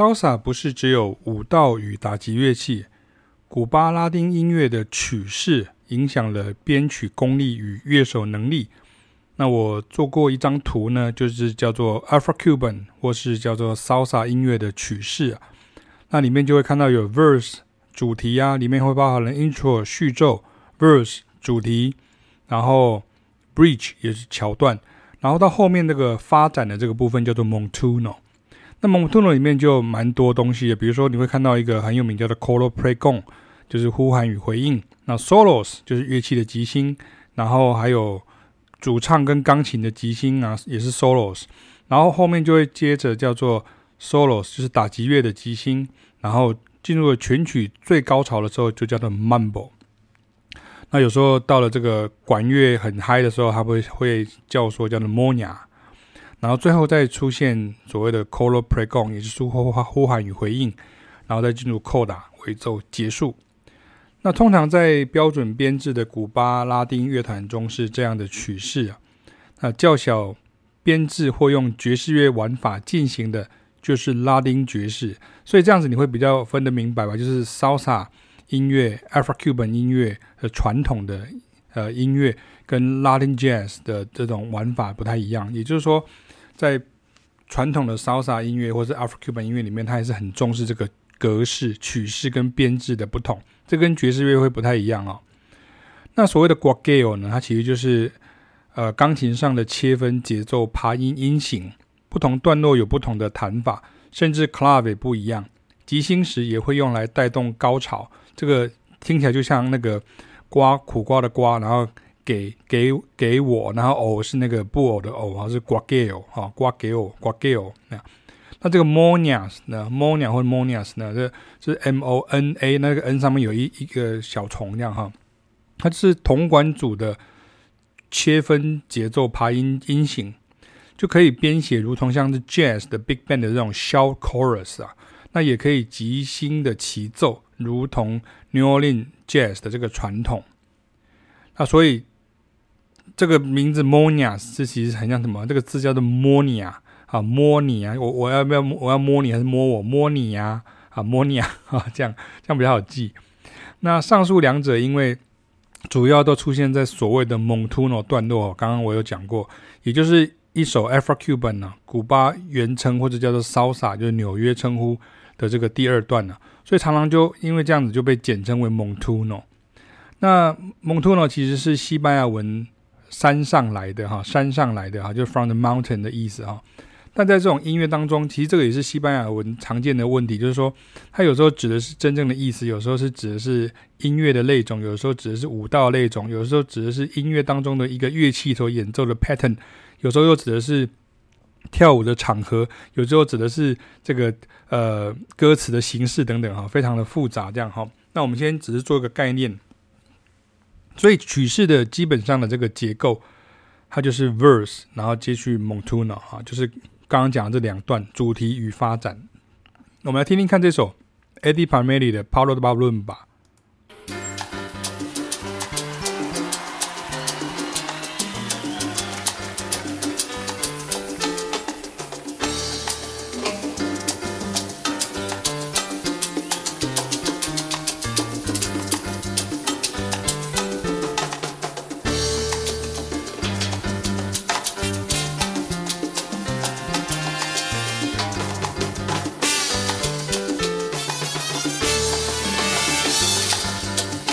Salsa 不是只有舞蹈与打击乐器，古巴拉丁音乐的曲式影响了编曲功力与乐手能力。那我做过一张图呢，就是叫做 Afro-Cuban 或是叫做 Salsa 音乐的曲式，那里面就会看到有 Verse 主题啊，里面会包含了 Intro 序奏，Verse 主题，然后 Bridge 也是桥段，然后到后面那个发展的这个部分叫做 Montuno。那 Montuno 里面就蛮多东西的，比如说你会看到一个很有名叫做 Coro Pregón，就是呼喊与回应。那 Solos 就是乐器的即兴，然后还有。主唱跟钢琴的即兴啊，也是 solos，然后后面就会接着叫做 solos，就是打击乐的即兴，然后进入了全曲最高潮的时候，就叫做 mambo。那有时候到了这个管乐很嗨的时候，他会会叫说叫做 moña，然后最后再出现所谓的 coro pregón，也就是呼呼喊与回应，然后再进入 coda 尾奏结束。那通常在标准编制的古巴拉丁乐团中是这样的曲式啊，那较小编制或用爵士乐玩法进行的，就是拉丁爵士。所以这样子你会比较分得明白吧？就是 Salsa 音乐、Afro-Cuban 音乐的传统的呃音乐，跟拉丁 Jazz 的这种玩法不太一样。也就是说，在传统的 Salsa 音乐或者 Afro-Cuban 音乐里面，它还是很重视这个格式、曲式跟编制的不同。这跟爵士乐会不太一样哦。那所谓的 guagueo 呢，它其实就是呃钢琴上的切分节奏、爬音、音型，不同段落有不同的弹法，甚至 clave 不一样。即兴时也会用来带动高潮。这个听起来就像那个瓜苦瓜的瓜，然后给给给我，然后偶是那个布偶的偶，哈，是 g u a g i l 哈，guagueo guagueo 那。那这个 monias 呢，moña 或者 monias 呢，这是 M O N A，那个 N 上面有一一个小虫这样哈，它是铜管组的切分节奏爬音音型，就可以编写如同像是 jazz 的 big band 的这种 shout chorus 啊，那也可以即兴的齐奏，如同 New Orleans jazz 的这个传统。那所以这个名字 “monia” 这其实很像什么？这个字叫做 moña。啊，摸你啊！我我要不要我要摸你还是摸我？摸你呀！啊，摸你啊！啊，这样这样比较好记。那上述两者因为主要都出现在所谓的 Montuno 段落，刚刚我有讲过，也就是一首 Afro-Cuban 呢，古巴原称或者叫做 Salsa，就是纽约称呼的这个第二段呢，所以常常就因为这样子就被简称为 Montuno。那 Montuno 其实是西班牙文山上来的哈，山上来的哈，就是 from the mountain 的意思哈。但在这种音乐当中，其实这个也是西班牙文常见的问题，就是说，它有时候指的是真正的意思，有时候是指的是音乐的类种，有时候指的是舞蹈类种，有时候指的是音乐当中的一个乐器所演奏的 pattern，有时候又指的是跳舞的场合，有时候指的是这个呃歌词的形式等等哈，非常的复杂这样哈。那我们先只是做一个概念，所以曲式的基本上的这个结构，它就是 verse，然后接续 montuno 哈，就是。刚刚讲的这两段主题与发展，我们来听听看这首 Eddie Palmieri 的《Palo de Balumba》吧。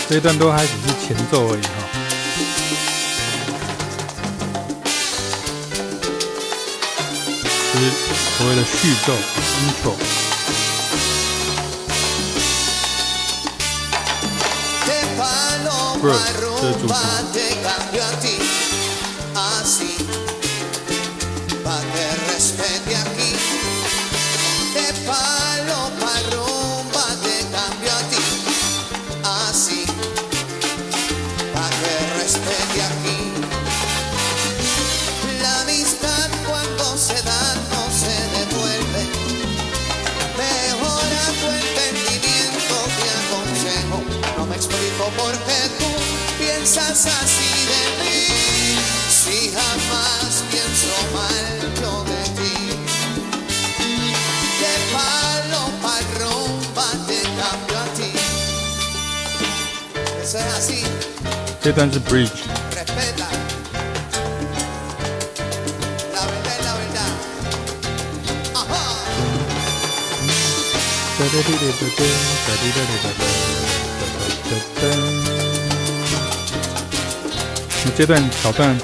这一段都还只是前奏而已哈，就是所谓的序奏 intro。这是主题。piensas así de mí, si jamás pienso mal de ti. Así. Bridge. Respeta. La verdad es la verdad. 这段桥段。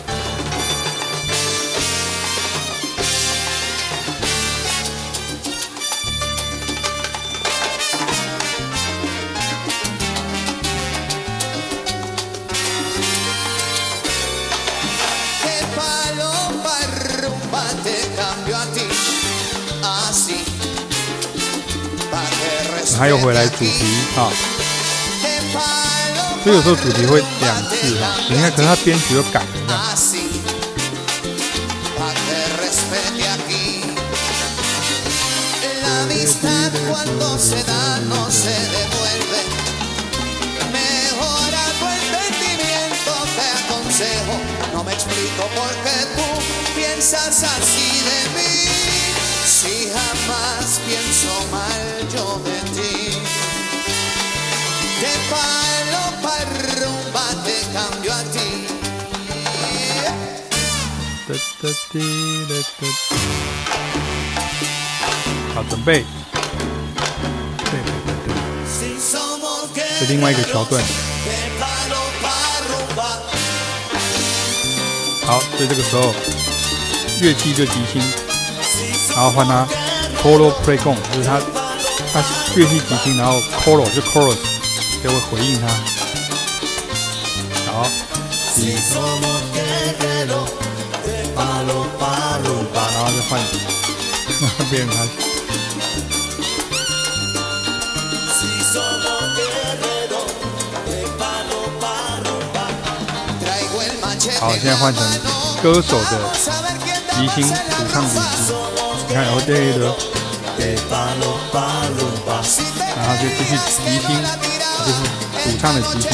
还有回来主题啊，所以有时候主题会两次哈，你看，可能他编曲又改了这样。好，准备。对对对对，是另外一个桥段。好，所以这个时候乐器就即兴，然后换他 coro play g o n 就是他他乐器即兴，然后 coro 就 chorus 就会回应他。好。然后就换，变成他。好，现在换成歌手的即兴主唱即兴，你看，然后这一个，然后就继续即兴，就是主唱的即兴。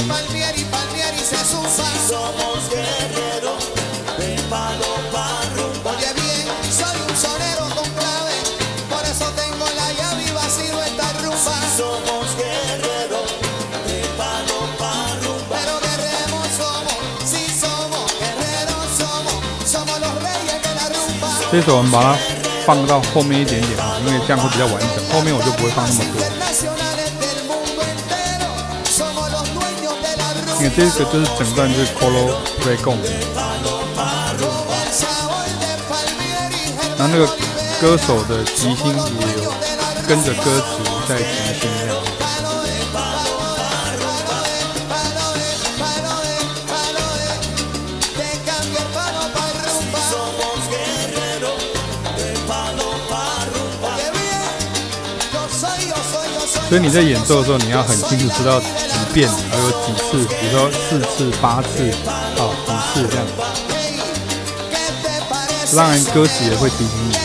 这首我们把它放到后面一点点啊，因为这样会比较完整。后面我就不会放那么多，因为这个就是整段是 Colo pregón，然后那个歌手的即兴也有跟着歌词在即兴这样。所以你在演奏的时候，你要很清楚知道几遍，还有几次，比如说四次、八次，啊，几次这样。当然，歌词也会提醒你。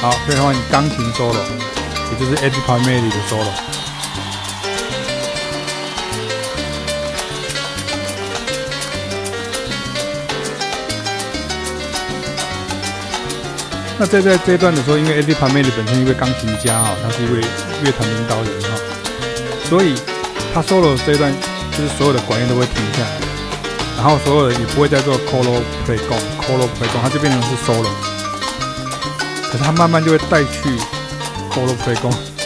好，最后你钢琴 solo，也就是 Eddie Palmieri 的 solo。那在在这一段的时候，因为 Eddie Palmieri 本身一位钢琴家啊，他是一位乐团领导人哈，所以他 solo 这一段就是所有的管乐都会停下来，然后所有的也不会再做 coro pregón，coro pregón，它就变成是 solo，可是他慢慢就会带去 colo play g o n。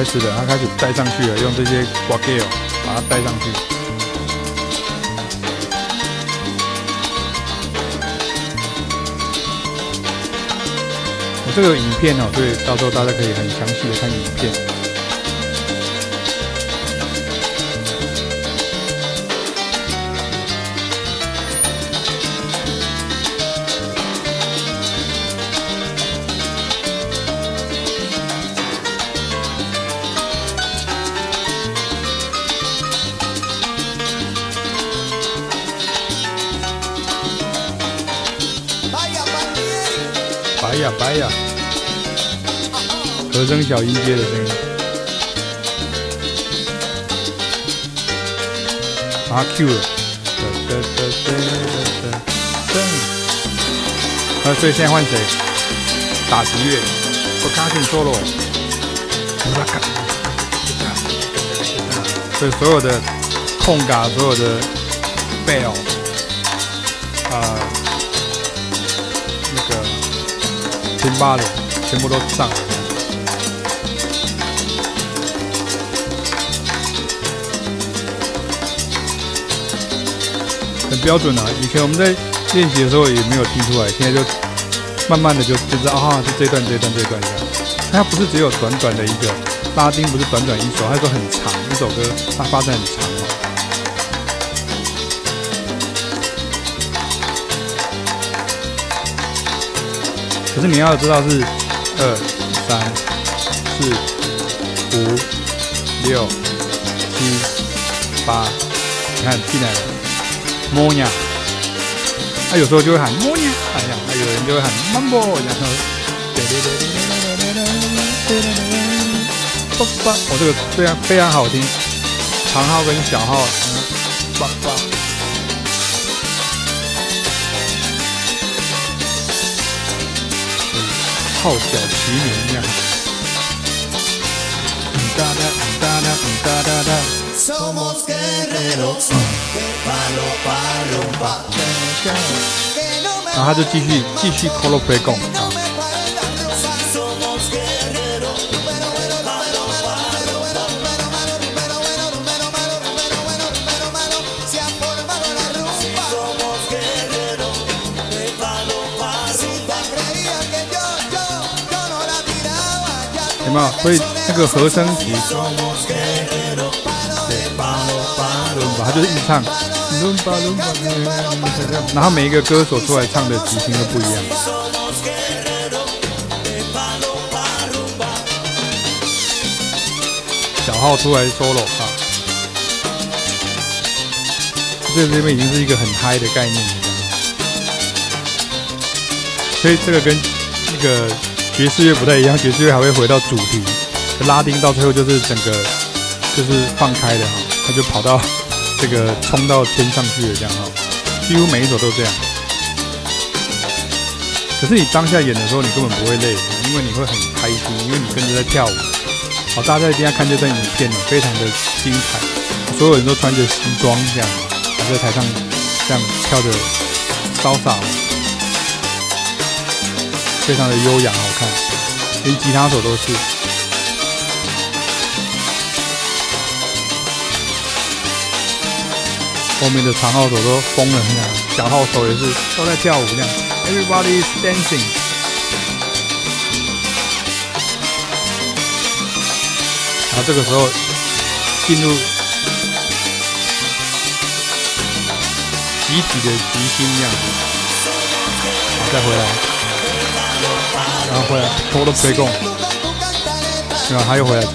开始的，他开始带上去了，用这些挂件把它带上去。我这个影片哦，所以到时候大家可以很详细的看影片。和声小音阶的声音，啊 Q 了，噔噔噔噔噔噔，啊，所以现在换谁？打击乐，percussion solo，所以所有的空嘎，所有的 bell，啊，那个 timbale 全部都上了。标准啊！以前我们在练习的时候也没有听出来，现在就慢慢的就就知道啊，就这段、这段、这段这样。它不是只有短短的一个拉丁，不是短短一首，它说很长一首歌，它发展很长嘛。可是你要知道是二、三、四、五、六、七、八，你看进来了。莫呀，他有时候就会喊莫呀，哎呀，还有人就会喊 mambo，然后，叭叭，我这个非常非常好听，长号跟小号，叭叭，号角齐鸣呀，哒哒哒哒哒哒哒。然后他就继续继续 colo pregón 啊，有没有？所以那个和声体。他就是一直唱，然后每一个歌手出来唱的即兴都不一样。小号出来 solo 啊，这这边已经是一个很嗨的概念了，所以这个跟那个爵士乐不太一样，爵士乐还会回到主题，拉丁到最后就是整个就是放开的哈，就跑到。这个冲到天上去了，这样哈，几乎每一首都这样。可是你当下演的时候，你根本不会累，因为你会很开心，因为你跟着在跳舞。好，大家一定要看这段影片，非常的精彩。所有人都穿着西装这样，在台上这样跳着潇洒，非常的优雅好看，连吉他手都是。后面的长号手都疯了，这样小号手也是都在跳舞，这样 Everybody is dancing。然后这个时候进入集体的即兴这样，再回来，然后回来，colo pregón，然后他又回来唱。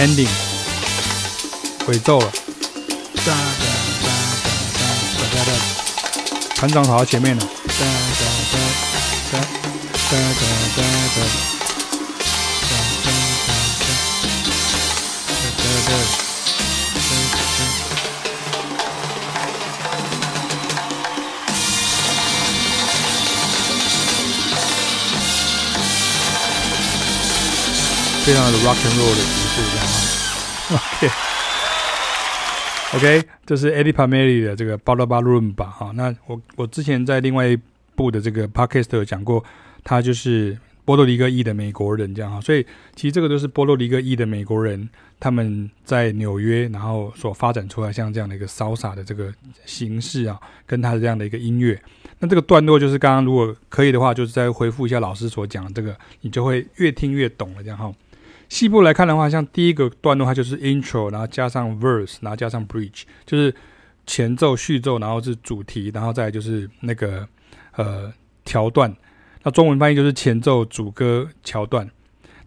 Ending，尾奏了，哒哒哒哒哒哒哒，团长跑到前面了，哒哒哒哒哒哒哒哒哒。非常的 rock and roll 的曲式，OK，这是 Eddie Palmieri 的这个 Bala Rumba 哈。那我我之前在另外一部的这个 Podcast 有讲过，他就是波多黎各裔的美国人，这样哈。所以其实这个都是波多黎各裔的美国人，他们在纽约然后所发展出来像这样的一个 Salsa 的这个形式啊，跟他的这样的一个音乐。那这个段落就是刚刚如果可以的话，就是再回复一下老师所讲的这个，你就会越听越懂了。这样哈，细部来看的话，像第一个段落它就是 intro，然后加上 verse，然后加上 bridge，就是前奏、序奏，然后是主题，然后再就是那个呃桥段。那中文翻译就是前奏、主歌、桥段。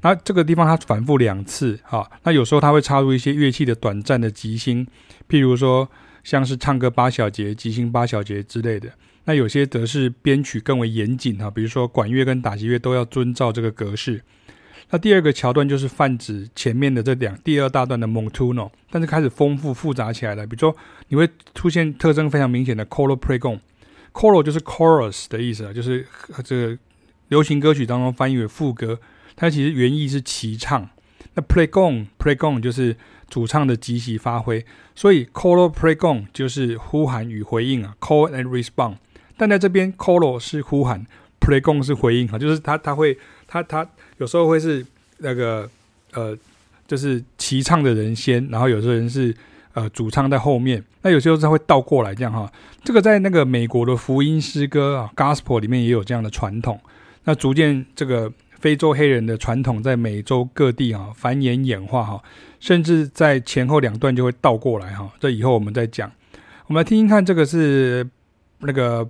那这个地方它反复两次哈，那有时候它会插入一些乐器的短暂的即兴，譬如说像是唱歌八小节、即兴八小节之类的。那有些则是编曲更为严谨哈，比如说管乐跟打击乐都要遵照这个格式。那第二个桥段就是泛指前面的这两第二大段的 Montuno，但是开始丰富复杂起来了。比如说你会出现特征非常明显的 Coro Pregón，Coro 就是 chorus 的意思啊，就是这个流行歌曲当中翻译为副歌，它其实原意是齐唱。那 Pregón Pregón 就是主唱的即席发挥，所以 Coro Pregón 就是呼喊与回应啊，Call and Response。但在这边，coro 是呼喊，pregón 是回应哈，就是他他会他他有时候会是那个呃，就是齐唱的人先，然后有时候人是呃主唱在后面，那有时候他会倒过来这样哈。这个在那个美国的福音诗歌啊，gospel 里面也有这样的传统。那逐渐这个非洲黑人的传统在美洲各地啊繁衍演化哈，甚至在前后两段就会倒过来哈。这以后我们再讲。我们来听听看，这个是那个。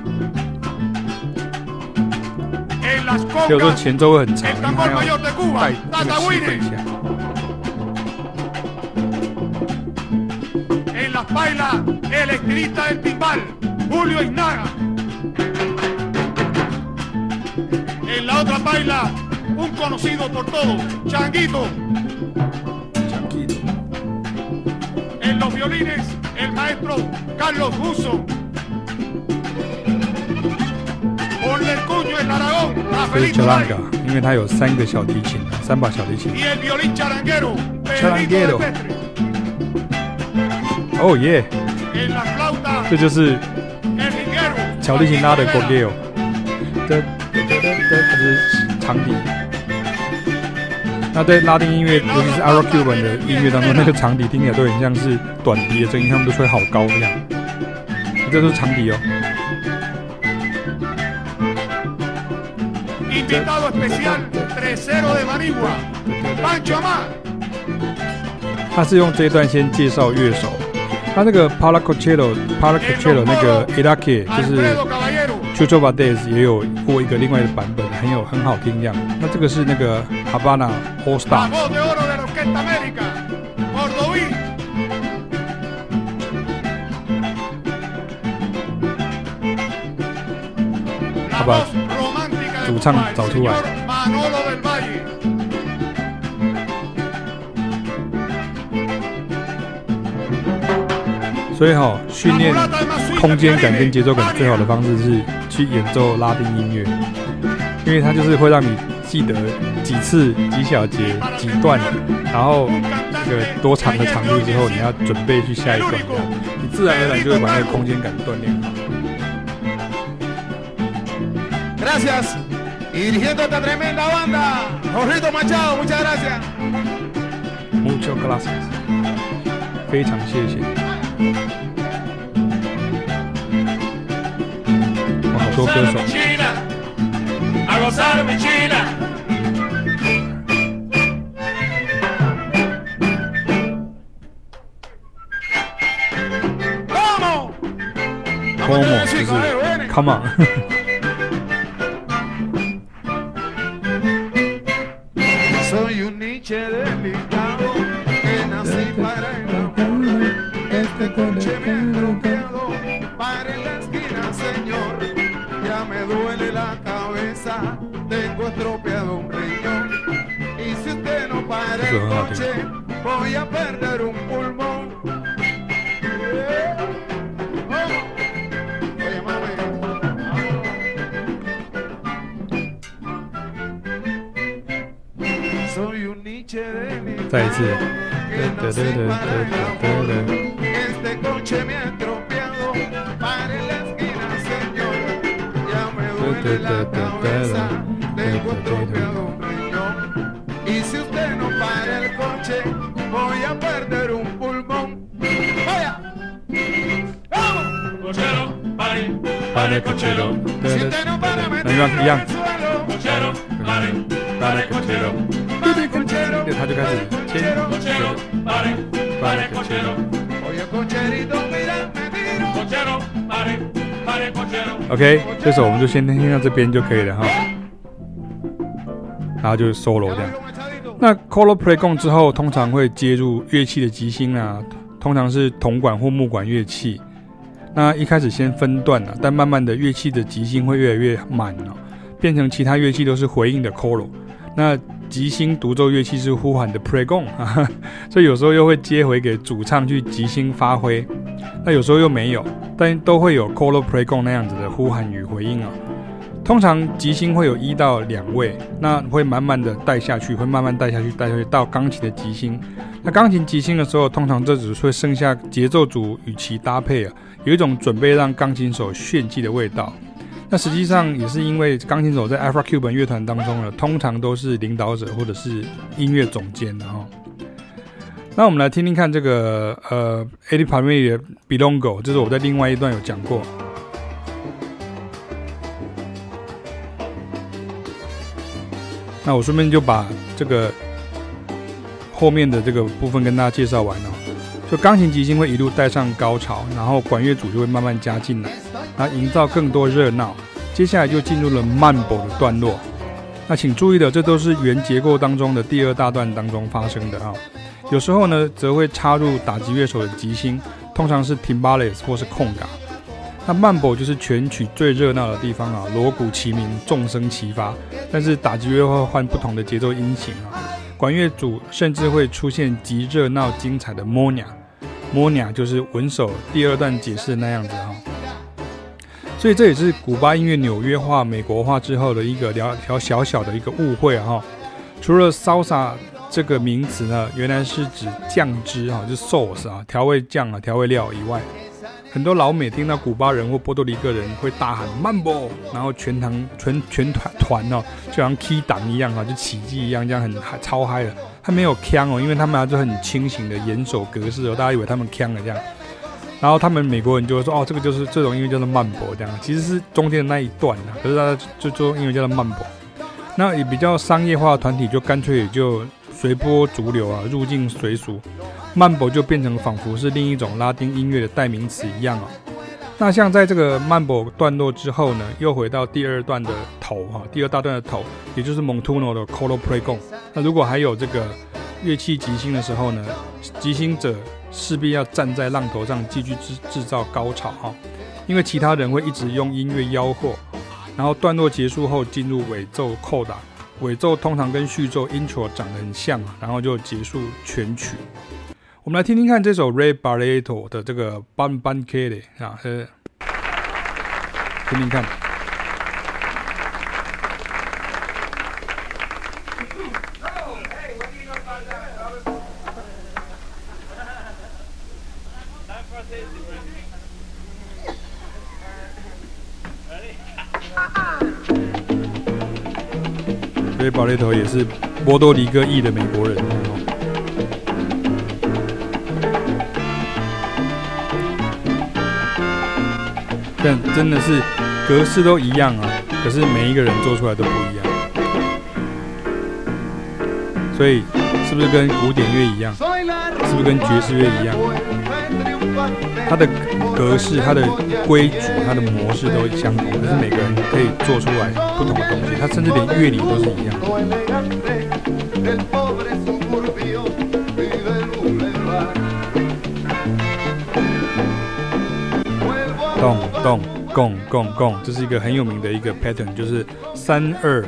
en las congas, 叫做前奏会很长，el 因为 tambor mayor de Cuba, 那 Tata 个气 las bailas el estilista del timbal, Julio Ignaga. En la otra baila un conocido por todos, Changuito. Changuito. En los violines el maestro Carlos Buso. Charanga，因为它有三个小提琴，三把小提琴。哦耶，这就是小提琴拉的 Gorgeo，这这是长笛。那在拉丁音乐，尤其是 Afro-Cuban 的音乐当中，那个长笛听起来都很像是短笛的声音，他们都吹好高这样。这是长笛哦。他是用这一段先介绍乐手，他那个 p a l a c o c e l l o p a l a c o c e l l o 那个 Iraque 就是 Chucho Valdés 也有过一个另外的版本，很有很好听这样。那这个是那个 Havana All Stars。好吧。主唱找出来，所以哈，训练空间感跟节奏感最好的方式是去演奏拉丁音乐，因为它就是会让你记得几次、几小节、几段，然后这个多长的长度之后，你要准备去下一段，你自然而然就会把那个空间感锻炼好。Gracias. Dirigiendo esta tremenda banda, Jorrito Machado, muchas gracias. Muchas gracias. 非常谢谢。哇，好多歌手。Como？Como？就是 Come on。así. Que nos separa el amor. Este coche me ha atropellado para la esquina, señor. Ya me duele la cabeza, tengo atropellado un riñón. Y si usted no para el coche, voy a perder un pulmón. ¡Vaya! ¡Vamos! Cochero, pare, pare cochero. Si usted no para, me tiro en el suelo. Cochero, pare, pare cochero. 他就开始牵。OK，这首我们就先听到这边就可以了哈。然后就是 solo 这样。那 Colo Pregon 之后，通常会接入乐器的即兴啊，通常是铜管或木管乐器。那一开始先分段了，但慢慢的乐器的即兴会越来越满了，变成其他乐器都是回应的 Colo。那即兴独奏乐器是呼喊的 Pregon，所以有时候又会接回给主唱去即兴发挥。那有时候又没有，但都会有 Colo Pregon 那样子的呼喊与回应啊。通常即兴会有一到两位，那会慢慢的带下去，会慢慢带下去，带下去到钢琴的即兴。那钢琴即兴的时候，通常这只会剩下节奏组与其搭配啊。有一种准备让钢琴手炫技的味道，那实际上也是因为钢琴手在 Afro-Cuban 乐团当中呢，通常都是领导者或者是音乐总监的哈。那我们来听听看这个呃 Eddie Palmieri 的 Bilongo，这是我在另外一段有讲过。那我顺便就把这个后面的这个部分跟大家介绍完了。就钢琴即兴会一路带上高潮，然后管乐组就会慢慢加进来，然后营造更多热闹。接下来就进入了 Mambo 的段落。那请注意的，这都是原结构当中的第二大段当中发生的啊。有时候呢，则会插入打击乐手的即兴，通常是 Timbales 或是空嘎。那 Mambo 就是全曲最热闹的地方啊，锣鼓齐鸣，众声齐发。但是打击乐会换不同的节奏音型啊，管乐组甚至会出现极热闹精彩的 Moña。莫尼亚就是文首第二段解释的那样子啊，所以这也是古巴音乐纽约化、美国化之后的一个条条小小的一个误会哈。除了 salsa 这个名词呢，原来是指酱汁哈，就是 sauce 啊，调味酱啊，调味料以外，很多老美听到古巴人或波多黎各人会大喊 Mambo，然后全堂全全团团哦，就像 key 档一样啊，就奇迹一样，这样很嗨超嗨的。他没有腔哦，因为他们还是很清醒的演奏格式哦，大家以为他们腔了这样，然后他们美国人就会说哦，这个就是这种音乐叫做慢波这样，其实是中间的那一段啊，可是大家就说音乐叫做慢波。那也比较商业化的团体就干脆也就随波逐流啊，入境随俗，慢波就变成仿佛是另一种拉丁音乐的代名词一样啊。那像在这个 Mambo 段落之后呢，又回到第二段的头哈，第二大段的头，也就是 Montuno 的 Colo Pregon。那如果还有这个乐器即兴的时候呢，即兴者势必要站在浪头上继续制制造高潮哈，因为其他人会一直用音乐吆喝，然后段落结束后进入尾奏扣打，尾奏通常跟序奏 Intro 长得很像，然后就结束全曲。我们来听听看这首 Ray Barretto 的这个 Banbanquere 啊，听听看。Ray Barretto 也是波多黎各裔的美国人。但真的是格式都一样啊，可是每一个人做出来都不一样，所以是不是跟古典乐一样？是不是跟爵士乐一样？它的格式、它的规矩、它的模式都相同，可是每个人可以做出来不同的东西。它甚至连乐理都是一样的。咚。咚，共共共，这是一个很有名的一个 pattern，就是三二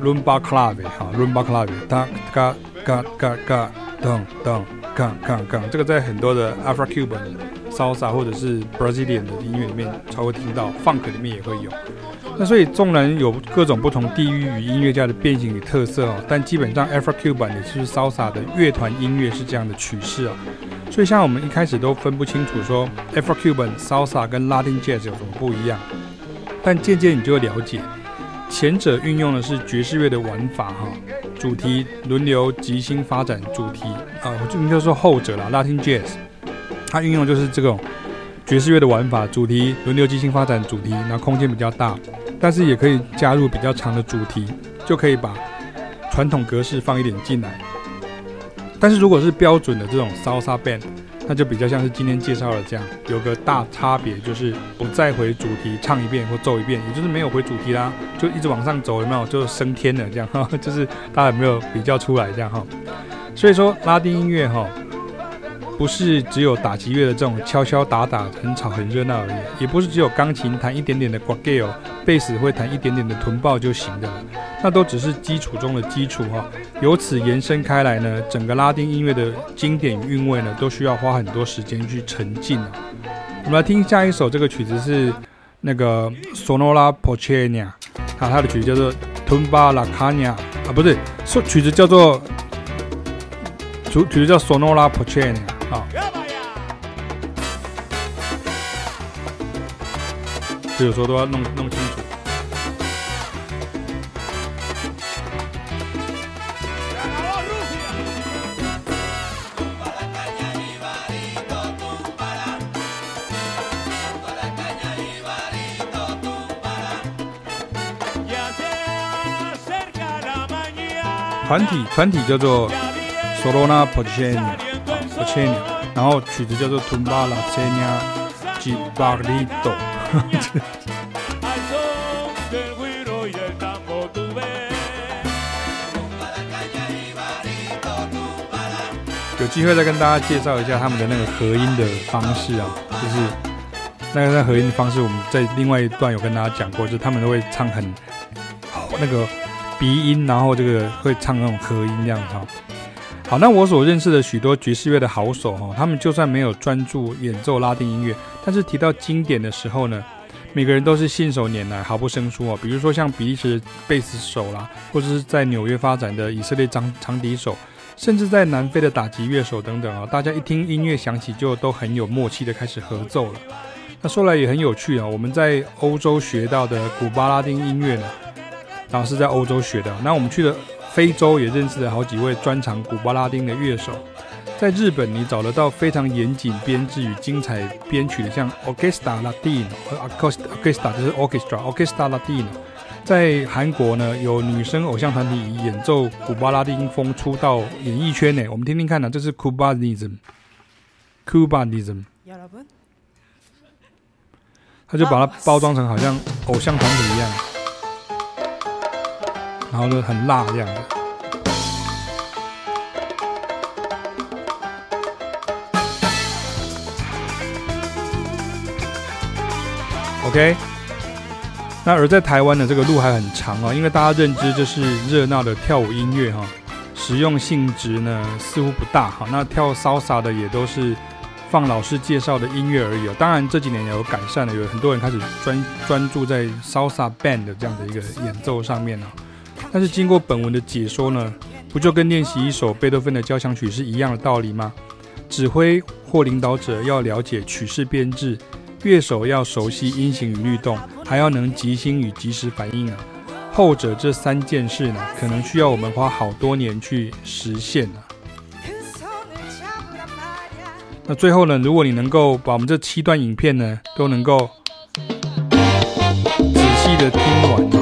rumba clave 哈，rumba clave，哒嘎嘎嘎嘎，咚咚，杠杠杠，这个在很多的 Afro-Cuban salsa 或者是 Brazilian 的音乐里面才会听到，funk 里面也会有。那所以纵然有各种不同地域与音乐家的变形与特色哦，但基本上 Afro-Cuban 也就是 salsa 的乐团音乐是这样的曲式啊。所以像我们一开始都分不清楚说 Afro-Cuban salsa 跟 Latin Jazz 有什么不一样，但渐渐你就会了解，前者运用的是爵士乐的玩法哈，主题轮流即兴发展主题啊，我就应该说后者啦，Latin Jazz，它运用就是这种爵士乐的玩法，主题轮流即兴发展主题，那空间比较大，但是也可以加入比较长的主题，就可以把传统格式放一点进来。但是如果是标准的这种 salsa band，那就比较像是今天介绍的这样，有个大差别就是不再回主题唱一遍或奏一遍，也就是没有回主题啦，就一直往上走，有没有？就升天了这样，就是大家有没有比较出来这样哈？所以说拉丁音乐哈。不是只有打击乐的这种敲敲打打很吵很热闹而已，也不是只有钢琴弹一点点的 guagueo，贝斯会弹一点点的臀爆就行的，那都只是基础中的基础哈。由此延伸开来呢，整个拉丁音乐的经典与韵味呢，都需要花很多时间去沉浸。我们来听下一首，这个曲子是那个 Sonora Ponceña，它它的曲子叫做 Tumba La Caña 啊，不对，曲子叫做曲曲子叫 Sonora Ponceña。好，所以有时候都要弄弄清楚。团体团体叫做 Sonora Ponceña。然后曲子叫做《Tumba la Caña Jibarito》。有机会再跟大家介绍一下他们的那个合音的方式啊，就是那个那合音的方式，我们在另外一段有跟大家讲过，就是他们都会唱很那个鼻音，然后这个会唱那种合音这样子哈。好，那我所认识的许多爵士乐的好手哈，他们就算没有专注演奏拉丁音乐，但是提到经典的时候呢，每个人都是信手拈来，毫不生疏哦。比如说像比利时贝斯手啦，或者是在纽约发展的以色列长长笛手，甚至在南非的打击乐手等等啊，大家一听音乐响起就都很有默契的开始合奏了。那说来也很有趣啊，我们在欧洲学到的古巴拉丁音乐呢，当然是在欧洲学的。那我们去的。非洲也认识了好几位专长古巴拉丁的乐手，在日本你找得到非常严谨编制与精彩编曲的，像 Orquesta Latino 和 Orquesta 就是 Orchestra，Orquesta Latino。在韩国呢，有女生偶像团体以演奏古巴拉丁风出道演艺圈呢。我们听听看呢，这是 Cubanism，Cubanism。他就把它包装成好像偶像团体一样。然后呢很辣这样的。OK，那而在台湾的这个路还很长啊，因为大家认知就是热闹的跳舞音乐哈，实用性质呢似乎不大哈。那跳 Salsa 的也都是放老师介绍的音乐而已哦。当然这几年也有改善了，有很多人开始专专注在 Salsa Band 的这样的一个演奏上面呢。但是经过本文的解说呢，不就跟练习一首贝多芬的交响曲是一样的道理吗？指挥或领导者要了解曲式编制，乐手要熟悉音型与律动，还要能即兴与即时反应啊。后者这三件事呢，可能需要我们花好多年去实现啊。那最后呢，如果你能够把我们这七段影片呢，都能够仔细的听完。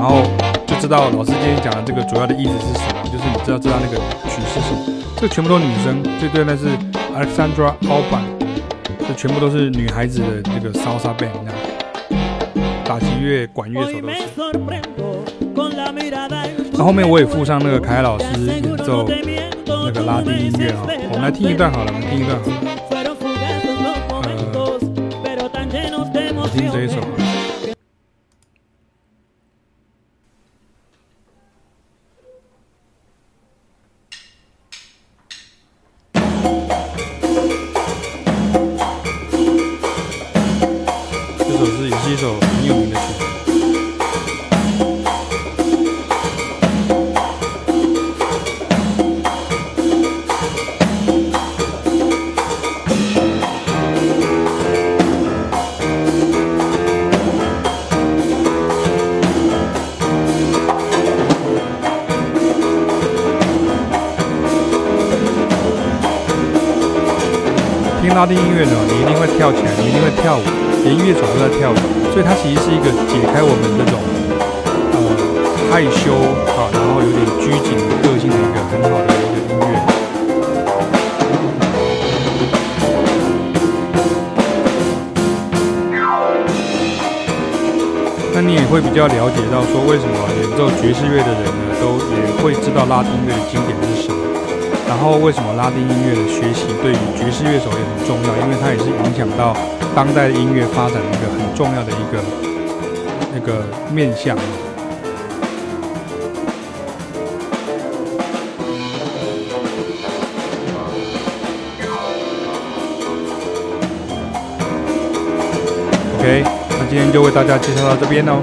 然后就知道老师今天讲的这个主要的意思是什么，就是你知道知道那个曲是什么，这全部都是女生，这对那是 Alexandra Alban，这全部都是女孩子的这个 Salsa Band，你看，打击乐、管乐手都是。那后面我也附上那个凯老师演奏那个拉丁音乐啊，我们来听一段好了，我们听一段好了。呃，我听这一首。拉丁音乐呢，你一定会跳起来，你一定会跳舞，连音乐手都在跳舞，所以它其实是一个解开我们这种呃害羞啊，然后有点拘谨个性的一个很好的一个音乐。那你也会比较了解到说，为什么演奏爵士乐的人呢，都也会知道拉丁乐的经典。然后，为什么拉丁音乐的学习对于爵士乐手也很重要？因为它也是影响到当代音乐发展的一个很重要的一个那个面向。OK，那今天就为大家介绍到这边哦。